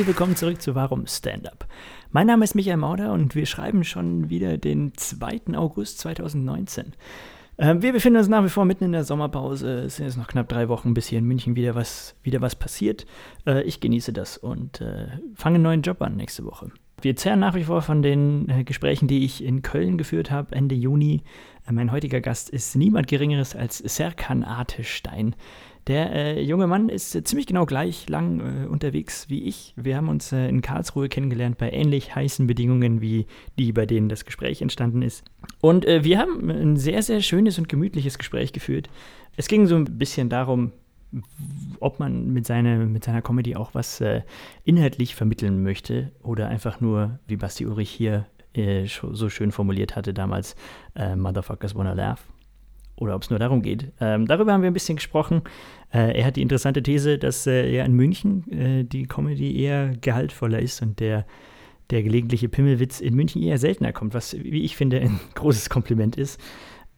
Herzlich willkommen zurück zu Warum Stand-Up. Mein Name ist Michael Mauder und wir schreiben schon wieder den 2. August 2019. Ähm, wir befinden uns nach wie vor mitten in der Sommerpause. Es sind jetzt noch knapp drei Wochen, bis hier in München wieder was, wieder was passiert. Äh, ich genieße das und äh, fange einen neuen Job an nächste Woche. Wir zehren nach wie vor von den äh, Gesprächen, die ich in Köln geführt habe, Ende Juni. Mein heutiger Gast ist niemand Geringeres als Serkan Artestein. Der äh, junge Mann ist äh, ziemlich genau gleich lang äh, unterwegs wie ich. Wir haben uns äh, in Karlsruhe kennengelernt bei ähnlich heißen Bedingungen wie die, bei denen das Gespräch entstanden ist. Und äh, wir haben ein sehr, sehr schönes und gemütliches Gespräch geführt. Es ging so ein bisschen darum, ob man mit, seine, mit seiner Comedy auch was äh, inhaltlich vermitteln möchte oder einfach nur, wie Basti Ulrich hier so schön formuliert hatte damals, Motherfuckers Wanna Laugh oder ob es nur darum geht. Ähm, darüber haben wir ein bisschen gesprochen. Äh, er hat die interessante These, dass äh, ja in München äh, die Comedy eher gehaltvoller ist und der, der gelegentliche Pimmelwitz in München eher seltener kommt, was, wie ich finde, ein großes Kompliment ist.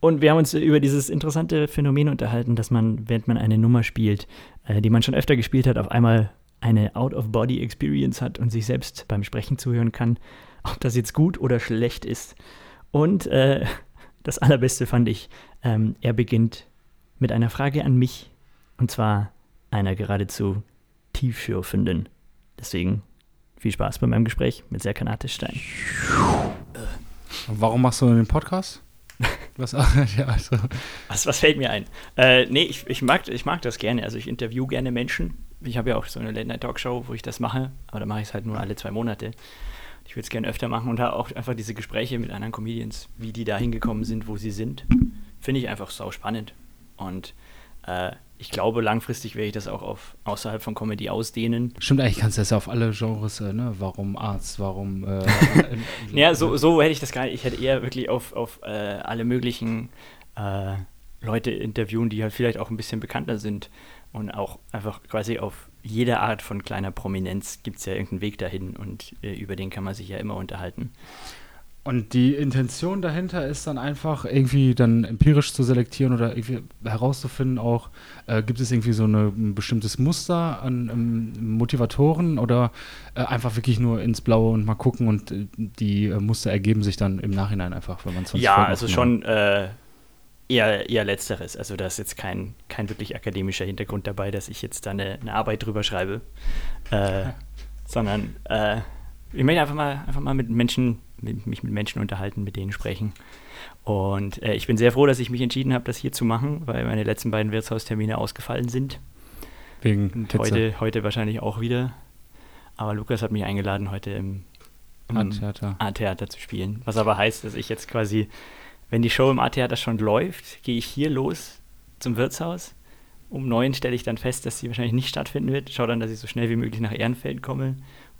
Und wir haben uns über dieses interessante Phänomen unterhalten, dass man, während man eine Nummer spielt, äh, die man schon öfter gespielt hat, auf einmal eine Out-of-Body-Experience hat und sich selbst beim Sprechen zuhören kann, ob das jetzt gut oder schlecht ist. Und äh, das Allerbeste fand ich, ähm, er beginnt mit einer Frage an mich. Und zwar einer geradezu tiefschürfenden. Deswegen viel Spaß bei meinem Gespräch mit Serkan Artestein. Warum machst du den Podcast? Was, ja, also. was, was fällt mir ein? Äh, nee, ich, ich, mag, ich mag das gerne. Also ich interview gerne Menschen. Ich habe ja auch so eine Late-Night-Talkshow, wo ich das mache, aber da mache ich es halt nur alle zwei Monate. Ich würde es gerne öfter machen und da auch einfach diese Gespräche mit anderen Comedians, wie die da hingekommen sind, wo sie sind, finde ich einfach sau spannend. Und äh, ich glaube, langfristig werde ich das auch auf außerhalb von Comedy ausdehnen. Stimmt, eigentlich kannst du das ja auf alle Genres, äh, ne? Warum Arzt, warum. Äh, ja, so, so hätte ich das gar nicht. Ich hätte eher wirklich auf, auf äh, alle möglichen äh, Leute interviewen, die halt vielleicht auch ein bisschen bekannter sind und auch einfach quasi auf jede Art von kleiner Prominenz gibt es ja irgendeinen Weg dahin und äh, über den kann man sich ja immer unterhalten. Und die Intention dahinter ist dann einfach irgendwie dann empirisch zu selektieren oder irgendwie herauszufinden auch, äh, gibt es irgendwie so eine, ein bestimmtes Muster an ähm, Motivatoren oder äh, einfach wirklich nur ins Blaue und mal gucken und äh, die äh, Muster ergeben sich dann im Nachhinein einfach, wenn man es Ja, also schon äh, eher, eher letzteres. Also da ist jetzt kein, kein wirklich akademischer Hintergrund dabei, dass ich jetzt da eine, eine Arbeit drüber schreibe, äh, sondern ich möchte einfach mal, einfach mal mit Menschen mich mit Menschen unterhalten, mit denen sprechen. Und äh, ich bin sehr froh, dass ich mich entschieden habe, das hier zu machen, weil meine letzten beiden Wirtshaustermine ausgefallen sind. Wegen Und heute, heute wahrscheinlich auch wieder. Aber Lukas hat mich eingeladen, heute im, im A-Theater zu spielen. Was aber heißt, dass ich jetzt quasi, wenn die Show im A-Theater schon läuft, gehe ich hier los zum Wirtshaus. Um neun stelle ich dann fest, dass sie wahrscheinlich nicht stattfinden wird. Schaue dann, dass ich so schnell wie möglich nach Ehrenfeld komme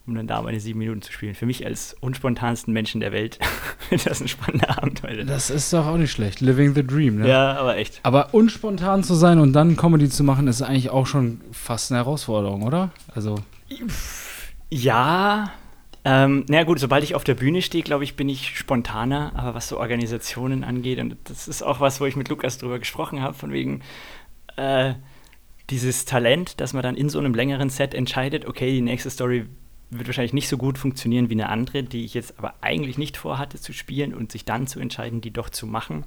um dann da meine sieben Minuten zu spielen. Für mich als unspontansten Menschen der Welt wird das ein spannender Abend heute. Das ist doch auch nicht schlecht. Living the Dream, ne? Ja, aber echt. Aber unspontan zu sein und dann Comedy zu machen, ist eigentlich auch schon fast eine Herausforderung, oder? Also. Ja. Ähm, na gut, sobald ich auf der Bühne stehe, glaube ich, bin ich spontaner. Aber was so Organisationen angeht, und das ist auch was, wo ich mit Lukas drüber gesprochen habe, von wegen. Äh, dieses Talent, dass man dann in so einem längeren Set entscheidet, okay, die nächste Story wird wahrscheinlich nicht so gut funktionieren wie eine andere, die ich jetzt aber eigentlich nicht vorhatte zu spielen und sich dann zu entscheiden, die doch zu machen,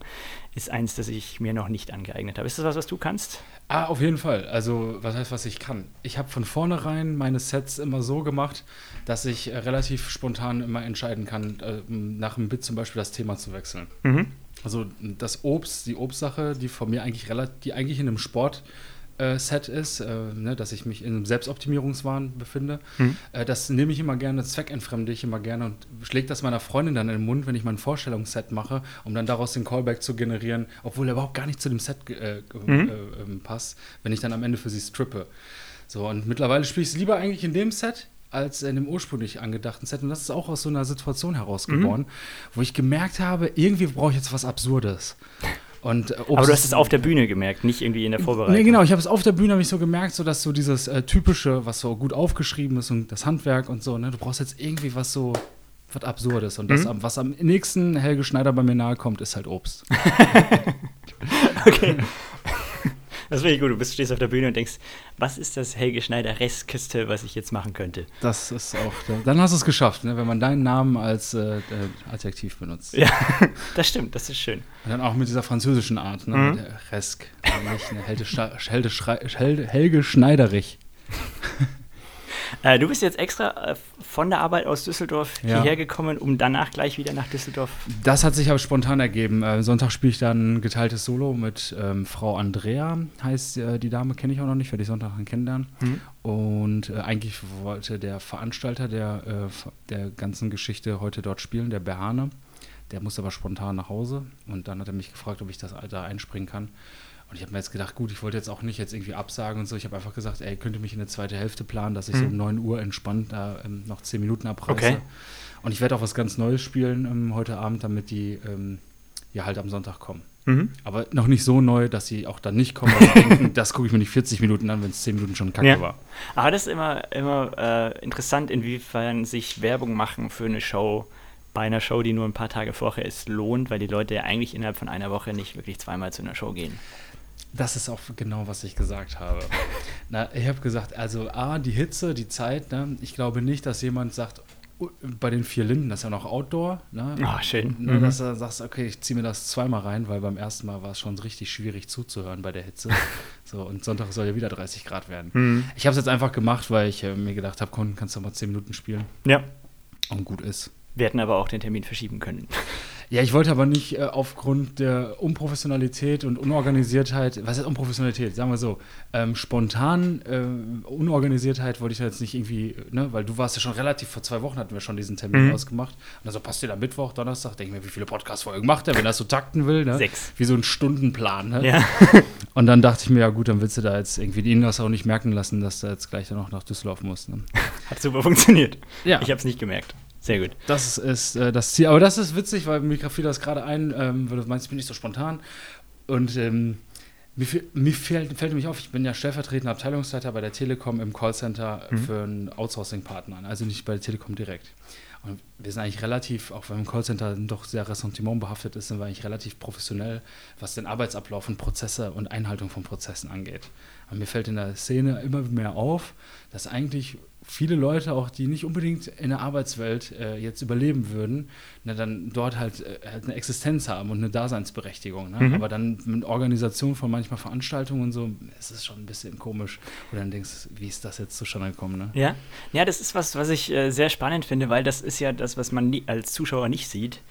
ist eins, das ich mir noch nicht angeeignet habe. Ist das was, was du kannst? Ah, auf jeden Fall. Also, was heißt, was ich kann? Ich habe von vornherein meine Sets immer so gemacht, dass ich äh, relativ spontan immer entscheiden kann, äh, nach einem Bit zum Beispiel das Thema zu wechseln. Mhm. Also das Obst, die Obstsache, die von mir eigentlich relativ, die eigentlich in einem Sport äh, Set ist, äh, ne, dass ich mich in einem Selbstoptimierungswahn befinde. Mhm. Äh, das nehme ich immer gerne, zweckentfremde ich immer gerne und schlägt das meiner Freundin dann in den Mund, wenn ich mein Vorstellungsset mache, um dann daraus den Callback zu generieren, obwohl er überhaupt gar nicht zu dem Set äh, mhm. Äh, ähm, passt, wenn ich dann am Ende für sie strippe. So, und mittlerweile spiele ich es lieber eigentlich in dem Set, als in dem ursprünglich angedachten Set. Und das ist auch aus so einer Situation heraus geworden, mhm. wo ich gemerkt habe, irgendwie brauche ich jetzt was Absurdes. Und, äh, Aber du hast es auf der Bühne gemerkt, nicht irgendwie in der Vorbereitung. Nee, genau, ich habe es auf der Bühne ich so gemerkt, so dass so dieses äh, typische, was so gut aufgeschrieben ist und das Handwerk und so, ne, du brauchst jetzt irgendwie was so was absurdes und das mhm. was am nächsten Helge Schneider bei mir nahe kommt, ist halt Obst. okay. Das finde ich gut. Du bist, stehst auf der Bühne und denkst, was ist das Helge Schneider-Restkiste, was ich jetzt machen könnte? Das ist auch, dann hast du es geschafft, ne? wenn man deinen Namen als äh, Adjektiv benutzt. Ja, das stimmt, das ist schön. Und dann auch mit dieser französischen Art, ne? Mhm. Resk, Helge, Helge Schneiderich. Äh, du bist jetzt extra äh, von der Arbeit aus Düsseldorf ja. hierher gekommen, um danach gleich wieder nach Düsseldorf. Das hat sich aber spontan ergeben. Äh, Sonntag spiele ich dann geteiltes Solo mit ähm, Frau Andrea, heißt äh, die Dame, kenne ich auch noch nicht, werde ich Sonntag dann kennenlernen. Mhm. Und äh, eigentlich wollte der Veranstalter der, äh, der ganzen Geschichte heute dort spielen, der Berhane. Der musste aber spontan nach Hause und dann hat er mich gefragt, ob ich das da einspringen kann. Und ich habe mir jetzt gedacht, gut, ich wollte jetzt auch nicht jetzt irgendwie absagen und so. Ich habe einfach gesagt, ey, könnte mich in eine zweite Hälfte planen, dass ich mhm. so um 9 Uhr entspannt da ähm, noch 10 Minuten abreiße. Okay. Und ich werde auch was ganz Neues spielen ähm, heute Abend, damit die ähm, ja halt am Sonntag kommen. Mhm. Aber noch nicht so neu, dass sie auch dann nicht kommen. denken, das gucke ich mir nicht 40 Minuten an, wenn es 10 Minuten schon kacke ja. war. Aber das ist immer, immer äh, interessant, inwiefern sich Werbung machen für eine Show bei einer Show, die nur ein paar Tage vorher ist, lohnt, weil die Leute ja eigentlich innerhalb von einer Woche nicht wirklich zweimal zu einer Show gehen. Das ist auch genau, was ich gesagt habe. Na, ich habe gesagt, also A, die Hitze, die Zeit, ne? ich glaube nicht, dass jemand sagt, oh, bei den vier Linden, das ist ja noch Outdoor, ne? Ah, schön. Mhm. Dass du sagst, okay, ich ziehe mir das zweimal rein, weil beim ersten Mal war es schon richtig schwierig zuzuhören bei der Hitze. so, und Sonntag soll ja wieder 30 Grad werden. Mhm. Ich habe es jetzt einfach gemacht, weil ich äh, mir gedacht habe, komm, kannst du mal 10 Minuten spielen. Ja. Und gut ist. Wir hätten aber auch den Termin verschieben können. Ja, ich wollte aber nicht äh, aufgrund der Unprofessionalität und Unorganisiertheit, was ist Unprofessionalität? Sagen wir so, ähm, spontan äh, Unorganisiertheit wollte ich jetzt nicht irgendwie, ne, weil du warst ja schon relativ, vor zwei Wochen hatten wir schon diesen Termin mhm. ausgemacht. Und also passt dir da Mittwoch, Donnerstag, denke ich mir, wie viele Podcast-Folgen macht er, wenn er so takten will, ne? Sechs. Wie so ein Stundenplan, ne? Ja. Und dann dachte ich mir, ja gut, dann willst du da jetzt irgendwie die das auch nicht merken lassen, dass du jetzt gleich dann noch nach Düsseldorf musst. Ne? Hat super funktioniert. Ja. Ich habe es nicht gemerkt. Sehr gut. Das ist äh, das Ziel. Aber das ist witzig, weil mir fiel das gerade ein, ähm, weil du meinst, ich bin nicht so spontan. Und ähm, mir, mir fällt, fällt nämlich auf, ich bin ja stellvertretender Abteilungsleiter bei der Telekom im Callcenter mhm. für einen Outsourcing-Partner, also nicht bei der Telekom direkt. Und wir sind eigentlich relativ, auch wenn im Callcenter doch sehr Ressentiment behaftet ist, sind wir eigentlich relativ professionell, was den Arbeitsablauf und Prozesse und Einhaltung von Prozessen angeht. Und mir fällt in der Szene immer mehr auf, dass eigentlich viele Leute auch, die nicht unbedingt in der Arbeitswelt äh, jetzt überleben würden, ne, dann dort halt, äh, halt, eine Existenz haben und eine Daseinsberechtigung. Ne? Mhm. Aber dann mit Organisation von manchmal Veranstaltungen und so, ist es schon ein bisschen komisch. Und dann denkst du, wie ist das jetzt zustande gekommen? Ne? Ja. ja, das ist was, was ich äh, sehr spannend finde, weil das ist ja das, was man nie, als Zuschauer nicht sieht,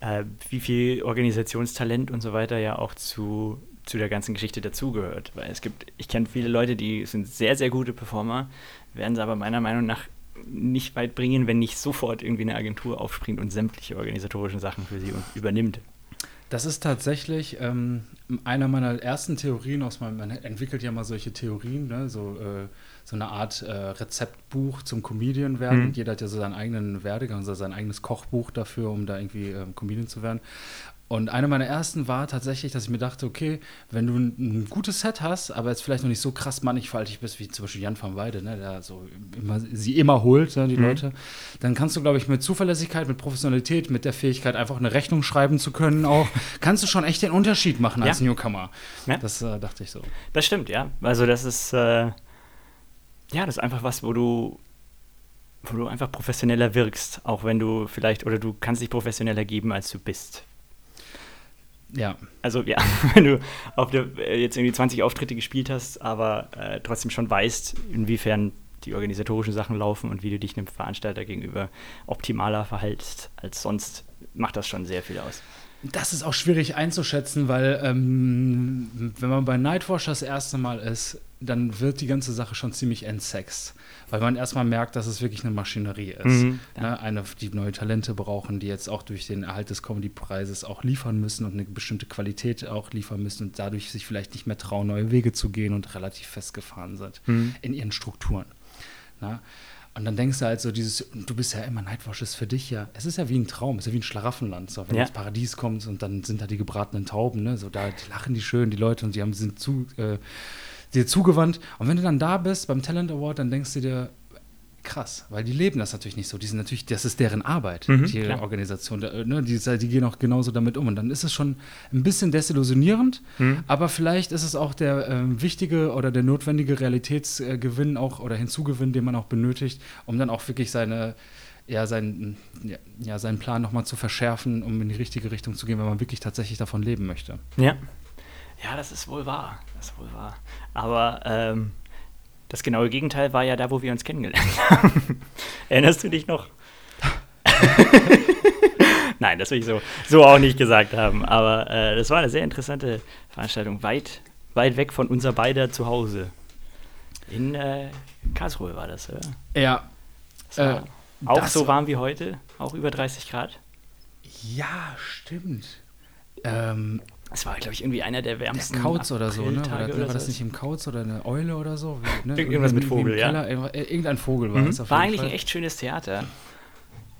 äh, wie viel Organisationstalent und so weiter ja auch zu zu der ganzen Geschichte dazugehört. Weil es gibt, ich kenne viele Leute, die sind sehr, sehr gute Performer, werden sie aber meiner Meinung nach nicht weit bringen, wenn nicht sofort irgendwie eine Agentur aufspringt und sämtliche organisatorischen Sachen für sie übernimmt. Das ist tatsächlich ähm, einer meiner ersten Theorien aus meinem, man entwickelt ja mal solche Theorien, ne? so, äh, so eine Art äh, Rezeptbuch zum Comedian werden. Mhm. Jeder hat ja so seinen eigenen Werdegang, also sein eigenes Kochbuch dafür, um da irgendwie äh, Comedian zu werden. Und eine meiner ersten war tatsächlich, dass ich mir dachte, okay, wenn du ein, ein gutes Set hast, aber jetzt vielleicht noch nicht so krass mannigfaltig bist, wie zum Beispiel Jan van Weide, ne, der so immer, sie immer holt, ne, die mhm. Leute, dann kannst du, glaube ich, mit Zuverlässigkeit, mit Professionalität, mit der Fähigkeit, einfach eine Rechnung schreiben zu können, auch, kannst du schon echt den Unterschied machen als ja. Newcomer. Ja. Das äh, dachte ich so. Das stimmt, ja. Also das ist, äh, ja, das ist einfach was, wo du wo du einfach professioneller wirkst, auch wenn du vielleicht, oder du kannst dich professioneller geben, als du bist. Ja. Also ja, wenn du auf der, äh, jetzt irgendwie 20 Auftritte gespielt hast, aber äh, trotzdem schon weißt, inwiefern die organisatorischen Sachen laufen und wie du dich einem Veranstalter gegenüber optimaler verhältst als sonst, macht das schon sehr viel aus. Das ist auch schwierig einzuschätzen, weil ähm, wenn man bei Nightwatch das erste Mal ist, dann wird die ganze Sache schon ziemlich entsext weil man erstmal merkt, dass es wirklich eine Maschinerie ist. Mhm, ne? Eine, die neue Talente brauchen, die jetzt auch durch den Erhalt des Comedy-Preises auch liefern müssen und eine bestimmte Qualität auch liefern müssen und dadurch sich vielleicht nicht mehr trauen, neue Wege zu gehen und relativ festgefahren sind mhm. in ihren Strukturen. Ne? Und dann denkst du halt so, dieses, du bist ja immer, Nightwatch ist für dich ja, es ist ja wie ein Traum, es ist ja wie ein Schlaraffenland. So, wenn ja. das Paradies kommt und dann sind da die gebratenen Tauben, ne? So, da lachen die schön, die Leute, und die haben, sind zu, äh, dir zugewandt. Und wenn du dann da bist beim Talent Award, dann denkst du dir, krass, weil die leben das natürlich nicht so. Die sind natürlich, das ist deren Arbeit, Mhm, die klar. Organisation. Ne, die, die gehen auch genauso damit um. Und dann ist es schon ein bisschen desillusionierend, Mhm. aber vielleicht ist es auch der ähm, wichtige oder der notwendige Realitätsgewinn auch oder Hinzugewinn, den man auch benötigt, um dann auch wirklich seine ja, seinen, ja, ja, seinen Plan nochmal zu verschärfen, um in die richtige Richtung zu gehen, wenn man wirklich tatsächlich davon leben möchte. Ja. Ja, das ist wohl wahr. Das ist wohl wahr. Aber ähm, das genaue Gegenteil war ja da, wo wir uns kennengelernt haben. Erinnerst du dich noch? Nein, das will ich so, so auch nicht gesagt haben. Aber äh, das war eine sehr interessante Veranstaltung. Weit, weit weg von unser beider zu Hause. In äh, Karlsruhe war das, oder? Ja, Das war Äh, auch das so war- warm wie heute, auch über 30 Grad. ja, stimmt. Ähm, Es war, glaube ich, irgendwie einer der der wärmsten Kauz oder so, ne? Oder, Apriltage war das nicht im Kauz oder eine Eule oder so? Wie, ne? Irgendwas mit Vogel, ja. Keller, äh, Irgendein Vogel war Mhm. es auf War jeden eigentlich Fall. ein echt schönes Theater,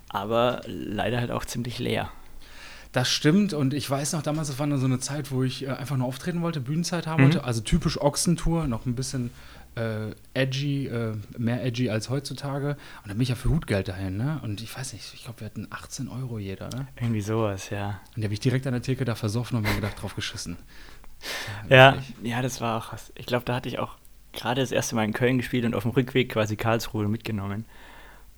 aber leider halt auch ziemlich leer. Das stimmt und ich weiß noch, damals, das war dann so eine Zeit, wo ich äh, einfach nur auftreten wollte, Bühnenzeit haben Mhm. wollte, also typisch Ochsentour, noch ein bisschen äh, edgy, äh, mehr edgy als heutzutage. Und dann bin ich ja für Hutgeld dahin, ne? Und ich weiß nicht, ich glaube, wir hatten 18 Euro jeder, ne? Irgendwie sowas, ja. Und die habe ich direkt an der Theke da versoffen und mir gedacht, drauf geschissen. Ja, wirklich. ja, das war auch was. Ich glaube, da hatte ich auch gerade das erste Mal in Köln gespielt und auf dem Rückweg quasi Karlsruhe mitgenommen.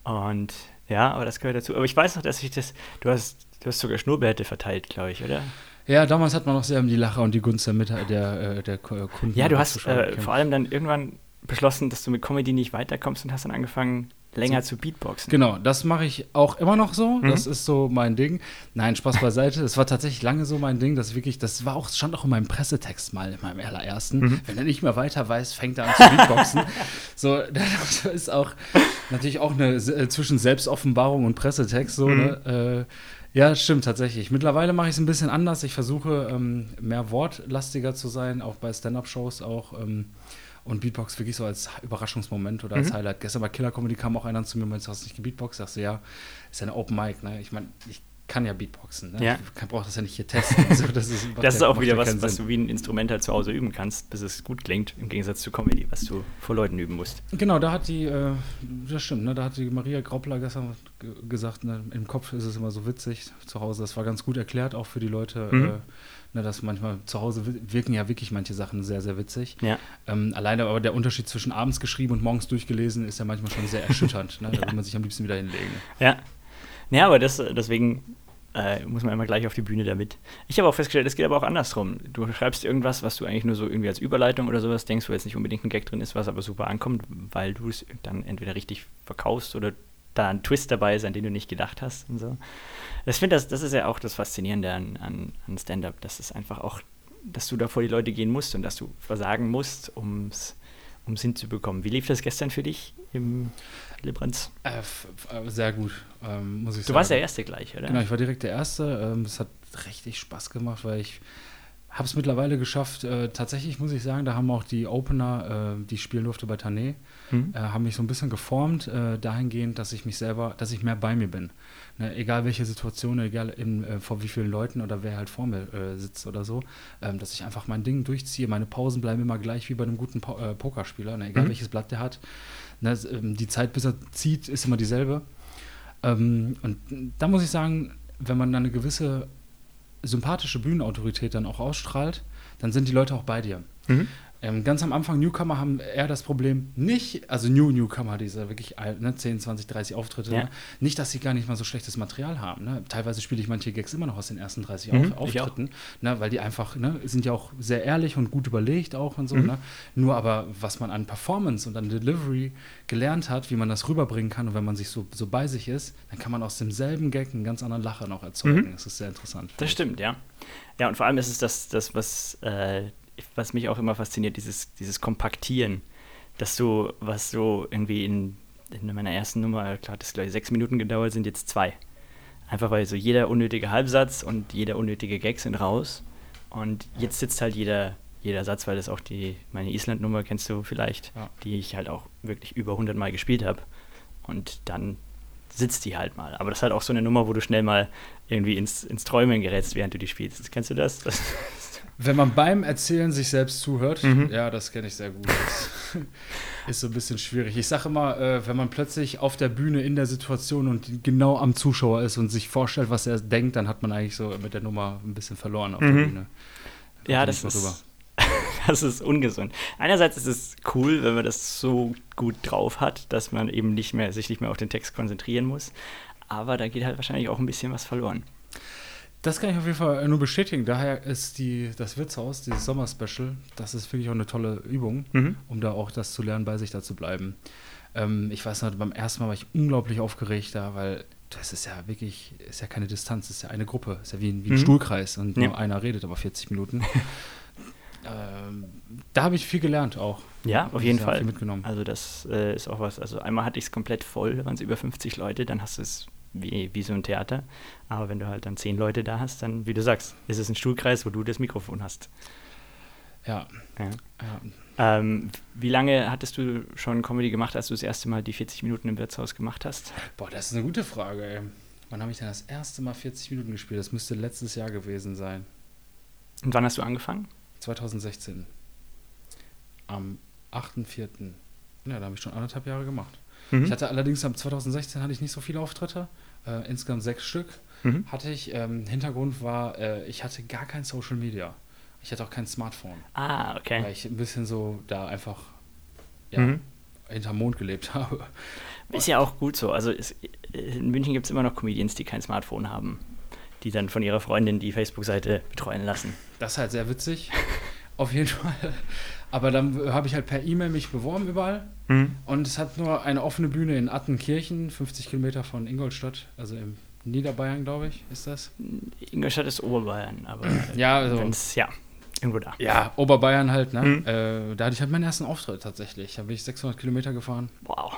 Und ja, aber das gehört dazu. Aber ich weiß noch, dass ich das, du hast, du hast sogar Schnurrbärte verteilt, glaube ich, oder? Ja, damals hat man noch sehr um die Lacher und die Gunst der, der, äh, der Ko- Kunden. Ja, du hast äh, vor allem dann irgendwann beschlossen, dass du mit Comedy nicht weiterkommst und hast dann angefangen, länger zu Beatboxen. Genau, das mache ich auch immer noch so. Mhm. Das ist so mein Ding. Nein, Spaß beiseite. Es war tatsächlich lange so mein Ding, dass wirklich, das war auch, stand auch in meinem Pressetext mal, in meinem allerersten. Mhm. Wenn er nicht mehr weiter weiß, fängt er an zu Beatboxen. so, das ist auch natürlich auch eine äh, zwischen Selbstoffenbarung und Pressetext so, Mhm. ne? Äh, ja, stimmt tatsächlich. Mittlerweile mache ich es ein bisschen anders. Ich versuche ähm, mehr wortlastiger zu sein, auch bei Stand-up-Shows auch. Ähm, und Beatbox wirklich so als Überraschungsmoment oder als Mhm. Highlight. Gestern bei Killer Comedy kam auch einer zu mir und meinte, hast du nicht gebeatboxt? Sagst du, ja, ist ja eine Open Mic, ne? Ich meine, ich kann ja Beatboxen, ne? Ja. Ich brauche das ja nicht hier testen. so, das ist, Das ist ja- auch wieder ja was, was du wie ein Instrument halt zu Hause üben kannst, bis es gut klingt, im Gegensatz zu Comedy, was du vor Leuten üben musst. Genau, da hat die, äh, das stimmt, ne? Da hat die Maria Graupler gestern ge- gesagt, ne? im Kopf ist es immer so witzig, zu Hause, das war ganz gut erklärt, auch für die Leute, Mhm. äh, ne, dass manchmal zu Hause wi- wirken ja wirklich manche Sachen sehr, sehr witzig. Ja. Ähm, alleine aber der Unterschied zwischen abends geschrieben und morgens durchgelesen ist ja manchmal schon sehr erschütternd. Ne? Da will man sich am liebsten wieder hinlegen. Ja. Ja, aber das, deswegen äh, muss man immer gleich auf die Bühne damit. Ich habe auch festgestellt, es geht aber auch andersrum. Du schreibst irgendwas, was du eigentlich nur so irgendwie als Überleitung oder sowas denkst, wo jetzt nicht unbedingt ein Gag drin ist, was aber super ankommt, weil du es dann entweder richtig verkaufst oder da ein Twist dabei ist, an den du nicht gedacht hast und so. Ich finde, das, das ist ja auch das Faszinierende an, an, an Stand-up, dass es einfach auch, dass du da vor die Leute gehen musst und dass du versagen musst, ums um's hinzubekommen. Wie lief das gestern für dich im Libranz? Äh, äh, sehr gut, ähm, muss ich Du sagen. warst der Erste gleich, oder? Genau, ich war direkt der Erste. Ähm, es hat richtig Spaß gemacht, weil ich habe es mittlerweile geschafft. Äh, tatsächlich muss ich sagen, da haben auch die Opener, äh, die ich spielen durfte bei Tané, Hm? äh, haben mich so ein bisschen geformt, äh, dahingehend, dass ich mich selber, dass ich mehr bei mir bin. Ne, egal welche Situation, egal in, äh, vor wie vielen Leuten oder wer halt vor mir sitzt oder so, ähm, dass ich einfach mein Ding durchziehe. Meine Pausen bleiben immer gleich wie bei einem guten po Pokerspieler, ne, egal Mhm. welches Blatt der hat. Ne, ähm, die Zeit, bis er zieht, ist immer dieselbe. Ähm, und da muss ich sagen, wenn man eine gewisse sympathische Bühnenautorität dann auch ausstrahlt, dann sind die Leute auch bei dir. Mhm. Ähm, ganz am Anfang, Newcomer haben eher das Problem, nicht, also New Newcomer, diese wirklich alt, ne, 10, 20, 30 Auftritte, Ja. ne, nicht, dass sie gar nicht mal so schlechtes Material haben. Ne? Teilweise spiele ich manche Gags immer noch aus den ersten 30 Mhm, Auf. Auftritten, ne, weil die einfach, ne, sind ja auch sehr ehrlich und gut überlegt auch und so. Mhm. Ne? Nur aber, was man an Performance und an Delivery gelernt hat, wie man das rüberbringen kann und wenn man sich so, so bei sich ist, dann kann man aus demselben Gag einen ganz anderen Lacher noch erzeugen. Mhm. Das ist sehr interessant. Das stimmt, ja. Ja, und vor allem ist es das, das was, äh, was mich auch immer fasziniert, dieses, dieses Kompaktieren, dass du, was so irgendwie in, in meiner ersten Nummer, klar, das gleich sechs Minuten gedauert, sind jetzt zwei. Einfach weil so jeder unnötige Halbsatz und jeder unnötige Gag sind raus. Und jetzt sitzt halt jeder, jeder Satz, weil das auch die, meine Island-Nummer kennst du vielleicht, Ja. die ich halt auch wirklich über 100 Mal gespielt habe. Und dann sitzt die halt mal. Aber das ist halt auch so eine Nummer, wo du schnell mal irgendwie ins, ins Träumen gerätst, während du die spielst. Kennst du das? das Wenn man beim Erzählen sich selbst zuhört, mhm. ja, das kenne ich sehr gut. Das ist so ein bisschen schwierig. Ich sage immer, äh, wenn man plötzlich auf der Bühne in der Situation und genau am Zuschauer ist und sich vorstellt, was er denkt, dann hat man eigentlich so mit der Nummer ein bisschen verloren auf mhm. der Bühne. Ja, das ist, das ist ungesund. Einerseits ist es cool, wenn man das so gut drauf hat, dass man eben nicht mehr, sich nicht mehr auf den Text konzentrieren muss. Aber da geht halt wahrscheinlich auch ein bisschen was verloren. Das kann ich auf jeden Fall nur bestätigen. Daher ist die, das Wirtshaus, dieses Sommer-Special, das ist wirklich auch eine tolle Übung, mhm. um da auch das zu lernen, bei sich da zu bleiben. Ähm, ich weiß noch, beim ersten Mal war ich unglaublich aufgeregt da, weil das ist ja wirklich, ist ja keine Distanz, ist ja eine Gruppe, ist ja wie ein, wie ein mhm. Stuhlkreis und nur ja. einer redet aber 40 Minuten. ähm, da habe ich viel gelernt auch. Ja, auf jeden Fall. mitgenommen. Also das äh, ist auch was. Also einmal hatte ich es komplett voll, da waren es über 50 Leute, dann hast du es wie, wie so ein Theater. Aber wenn du halt dann zehn Leute da hast, dann, wie du sagst, ist es ein Stuhlkreis, wo du das Mikrofon hast. Ja. ja. ja. Ähm, wie lange hattest du schon Comedy gemacht, als du das erste Mal die 40 Minuten im Wirtshaus gemacht hast? Boah, das ist eine gute Frage, ey. Wann habe ich denn das erste Mal 40 Minuten gespielt? Das müsste letztes Jahr gewesen sein. Und wann hast du angefangen? 2016. Am 8.4. Ja, da habe ich schon anderthalb Jahre gemacht. Mhm. Ich hatte allerdings am 2016 hatte ich nicht so viele Auftritte, äh, insgesamt sechs Stück. Mhm. Hatte ich. Ähm, Hintergrund war, äh, ich hatte gar kein Social Media. Ich hatte auch kein Smartphone. Ah, okay. Weil ich ein bisschen so da einfach ja, mhm. hinterm Mond gelebt habe. Ist ja auch gut so. Also es, in München gibt es immer noch Comedians, die kein Smartphone haben, die dann von ihrer Freundin die Facebook-Seite betreuen lassen. Das ist halt sehr witzig. Auf jeden Fall. Aber dann habe ich halt per E-Mail mich beworben überall. Mhm. Und es hat nur eine offene Bühne in Attenkirchen, 50 Kilometer von Ingolstadt, also im Niederbayern, glaube ich, ist das. Ingolstadt ist Oberbayern, aber ja, also, ja, irgendwo da. Ja, Oberbayern halt, ne? Mhm. Äh, da hatte ich halt meinen ersten Auftritt tatsächlich. Da bin ich 600 Kilometer gefahren. Wow.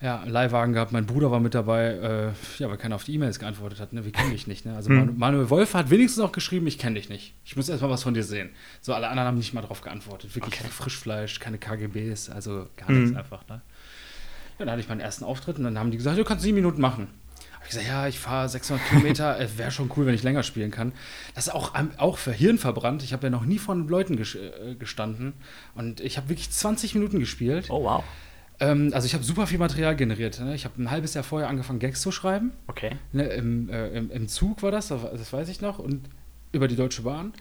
Ja, Leihwagen gehabt, mein Bruder war mit dabei, äh, ja, weil keiner auf die E-Mails geantwortet hat, ne? Wir kennen dich nicht, ne? Also hm. Manuel Wolf hat wenigstens auch geschrieben, ich kenne dich nicht. Ich muss erstmal was von dir sehen. So, alle anderen haben nicht mal drauf geantwortet. Wirklich okay. Frischfleisch, keine KGBs, also gar nichts hm. einfach, ne? Ja, dann hatte ich meinen ersten Auftritt und dann haben die gesagt, du kannst sieben Minuten machen. Hab ich gesagt, ja, ich fahre 600 Kilometer, äh, wäre schon cool, wenn ich länger spielen kann. Das ist auch, auch für Hirn verbrannt. Ich habe ja noch nie von Leuten äh, gestanden und ich habe wirklich 20 Minuten gespielt. Oh, wow. Ähm, also ich habe super viel Material generiert. Ne? Ich habe ein halbes Jahr vorher angefangen, Gags zu schreiben. Okay. Ne, im, äh, im, im, Zug war das, das weiß ich noch, und über die Deutsche Bahn.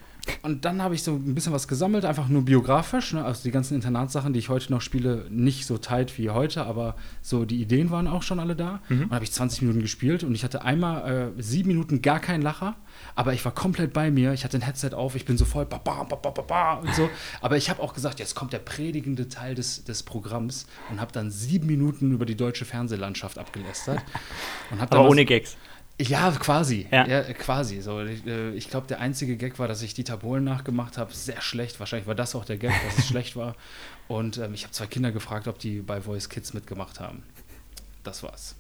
Und dann habe ich so ein bisschen was gesammelt, einfach nur biografisch. Ne? Also die ganzen Internatssachen, die ich heute noch spiele, nicht so tight wie heute, aber so die Ideen waren auch schon alle da. Mhm. Und habe ich 20 Minuten gespielt und ich hatte einmal äh, sieben Minuten gar keinen Lacher, aber ich war komplett bei mir. Ich hatte ein Headset auf, ich bin so voll ba, ba, ba, ba, ba, und so. Aber ich habe auch gesagt, jetzt kommt der predigende Teil des, des Programms und habe dann sieben Minuten über die deutsche Fernsehlandschaft abgelästert. aber ohne Gags. Ja, quasi. Ja. ja quasi. So, ich, äh, ich glaube, der einzige Gag war, dass ich Dieter Bohlen nachgemacht habe. Sehr schlecht. Wahrscheinlich war das auch der Gag, dass es schlecht war. Und ähm, ich habe zwei Kinder gefragt, ob die bei Voice Kids mitgemacht haben. Das war's.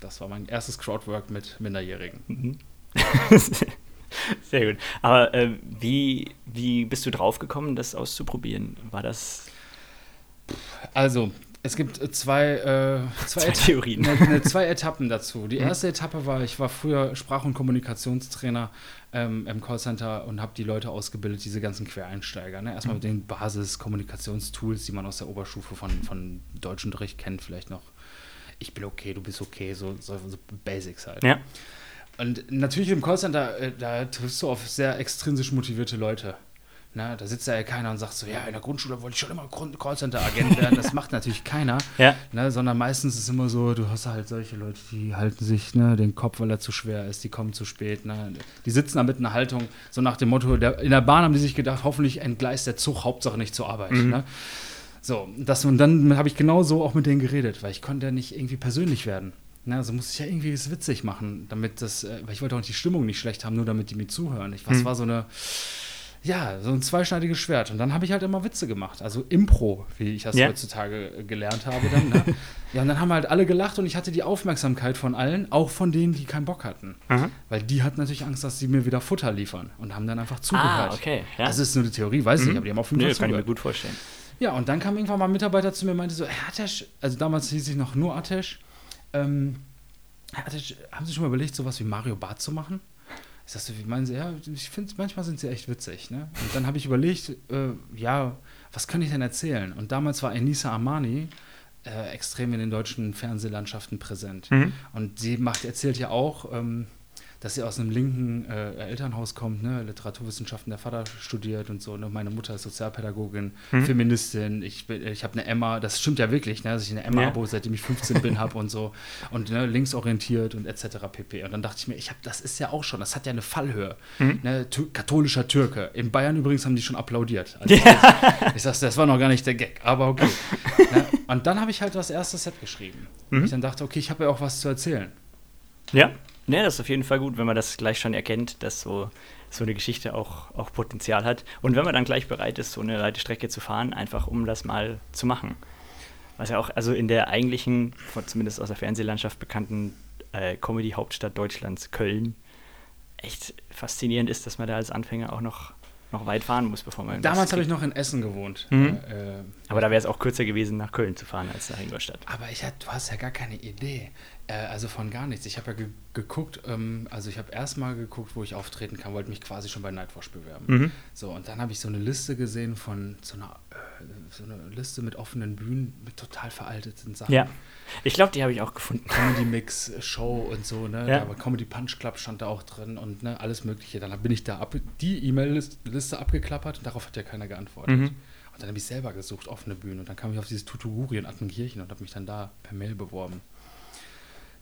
Das war mein erstes Crowdwork mit Minderjährigen. Mhm. Sehr gut. Aber äh, wie, wie bist du draufgekommen, das auszuprobieren? War das. Also, es gibt äh, zwei, äh, zwei, zwei Theorien. Ne, ne, zwei Etappen dazu. Die mhm. erste mhm. Etappe war, ich war früher Sprach- und Kommunikationstrainer ähm, im Callcenter und habe die Leute ausgebildet, diese ganzen Quereinsteiger. Ne? Erstmal mhm. mit den Basis-Kommunikationstools, die man aus der Oberstufe von, von Deutschunterricht kennt, vielleicht noch. Ich bin okay, du bist okay, so, so, so Basics halt. Ja. Und natürlich im Callcenter, äh, da triffst du auf sehr extrinsisch motivierte Leute. Na, da sitzt ja keiner und sagt so, ja, in der Grundschule wollte ich schon immer Callcenter-Agent werden. Das macht natürlich keiner. Ja. Ne, sondern meistens ist es immer so, du hast halt solche Leute, die halten sich ne, den Kopf, weil er zu schwer ist, die kommen zu spät. Ne. Die sitzen da mit einer Haltung, so nach dem Motto, der, in der Bahn haben die sich gedacht, hoffentlich entgleist der Zug, Hauptsache nicht zur Arbeit. Mhm. Ne. So, das, und dann habe ich genau so auch mit denen geredet, weil ich konnte ja nicht irgendwie persönlich werden. Na, also musste ich ja irgendwie es witzig machen, damit das, äh, weil ich wollte auch die Stimmung nicht schlecht haben, nur damit die mir zuhören. Ich, was mhm. war so eine, ja, so ein zweischneidiges Schwert. Und dann habe ich halt immer Witze gemacht. Also Impro, wie ich das ja. heutzutage äh, gelernt habe dann. Ne? ja, und dann haben halt alle gelacht und ich hatte die Aufmerksamkeit von allen, auch von denen, die keinen Bock hatten. Mhm. Weil die hatten natürlich Angst, dass sie mir wieder Futter liefern und haben dann einfach zugehört. Ah, okay. Ja. Das ist nur eine Theorie, weiß ich mhm. nicht, aber die haben auf jeden Fall nee, kann ich mir gut vorstellen. Ja, und dann kam irgendwann mal ein Mitarbeiter zu mir und meinte so, Herr Atesh, also damals hieß ich noch nur Atesh, ähm, Atesh, haben Sie schon mal überlegt, sowas wie Mario Bart zu machen? Ich sagte, wie meinen Sie? Ja, ich finde, manchmal sind sie echt witzig. Ne? Und dann habe ich überlegt, äh, ja, was kann ich denn erzählen? Und damals war Enisa Armani äh, extrem in den deutschen Fernsehlandschaften präsent. Mhm. Und sie macht, erzählt ja auch, ähm, dass sie aus einem linken äh, Elternhaus kommt, ne? Literaturwissenschaften, der Vater studiert und so. Ne? Meine Mutter ist Sozialpädagogin, mhm. Feministin. Ich, ich habe eine Emma, das stimmt ja wirklich, ne? dass ich eine Emma-Abo, ja. seitdem ich 15 bin, habe und so. Und ne, linksorientiert und etc. pp. Und dann dachte ich mir, ich habe, das ist ja auch schon, das hat ja eine Fallhöhe. Mhm. Ne? katholischer Türke. In Bayern übrigens haben die schon applaudiert. Also, ja. Ich sag's, das war noch gar nicht der Gag, aber okay. ne? Und dann habe ich halt das erste Set geschrieben. Mhm. Ich dann dachte, okay, ich habe ja auch was zu erzählen. Ja. Ne, das ist auf jeden Fall gut, wenn man das gleich schon erkennt, dass so, so eine Geschichte auch, auch Potenzial hat. Und wenn man dann gleich bereit ist, so eine weite Strecke zu fahren, einfach um das mal zu machen. Was ja auch, also in der eigentlichen, zumindest aus der Fernsehlandschaft bekannten äh, Comedy-Hauptstadt Deutschlands, Köln, echt faszinierend ist, dass man da als Anfänger auch noch noch weit fahren muss, bevor man. Damals habe ich noch in Essen gewohnt. Mhm. Äh, aber da wäre es auch kürzer gewesen, nach Köln zu fahren, als nach Ingolstadt. Aber ich, du hast ja gar keine Idee. Äh, also von gar nichts. Ich habe ja ge geguckt, ähm, also ich habe erstmal geguckt, wo ich auftreten kann, wollte mich quasi schon bei Nightwatch bewerben. Mhm. So, und dann habe ich so eine Liste gesehen von so einer, äh, so eine Liste mit offenen Bühnen mit total veralteten Sachen. Ja. Ich glaube, die habe ich auch gefunden. Comedy Mix, Show und so, ne? Ja. Aber Comedy Punch Club stand da auch drin und ne, alles Mögliche. Dann bin ich da ab, die E-Mail-Liste abgeklappert und darauf hat ja keiner geantwortet. Mhm. Und dann habe ich selber gesucht, offene Bühnen. Und dann kam ich auf dieses Tutuguri in Attenkirchen und habe mich dann da per Mail beworben.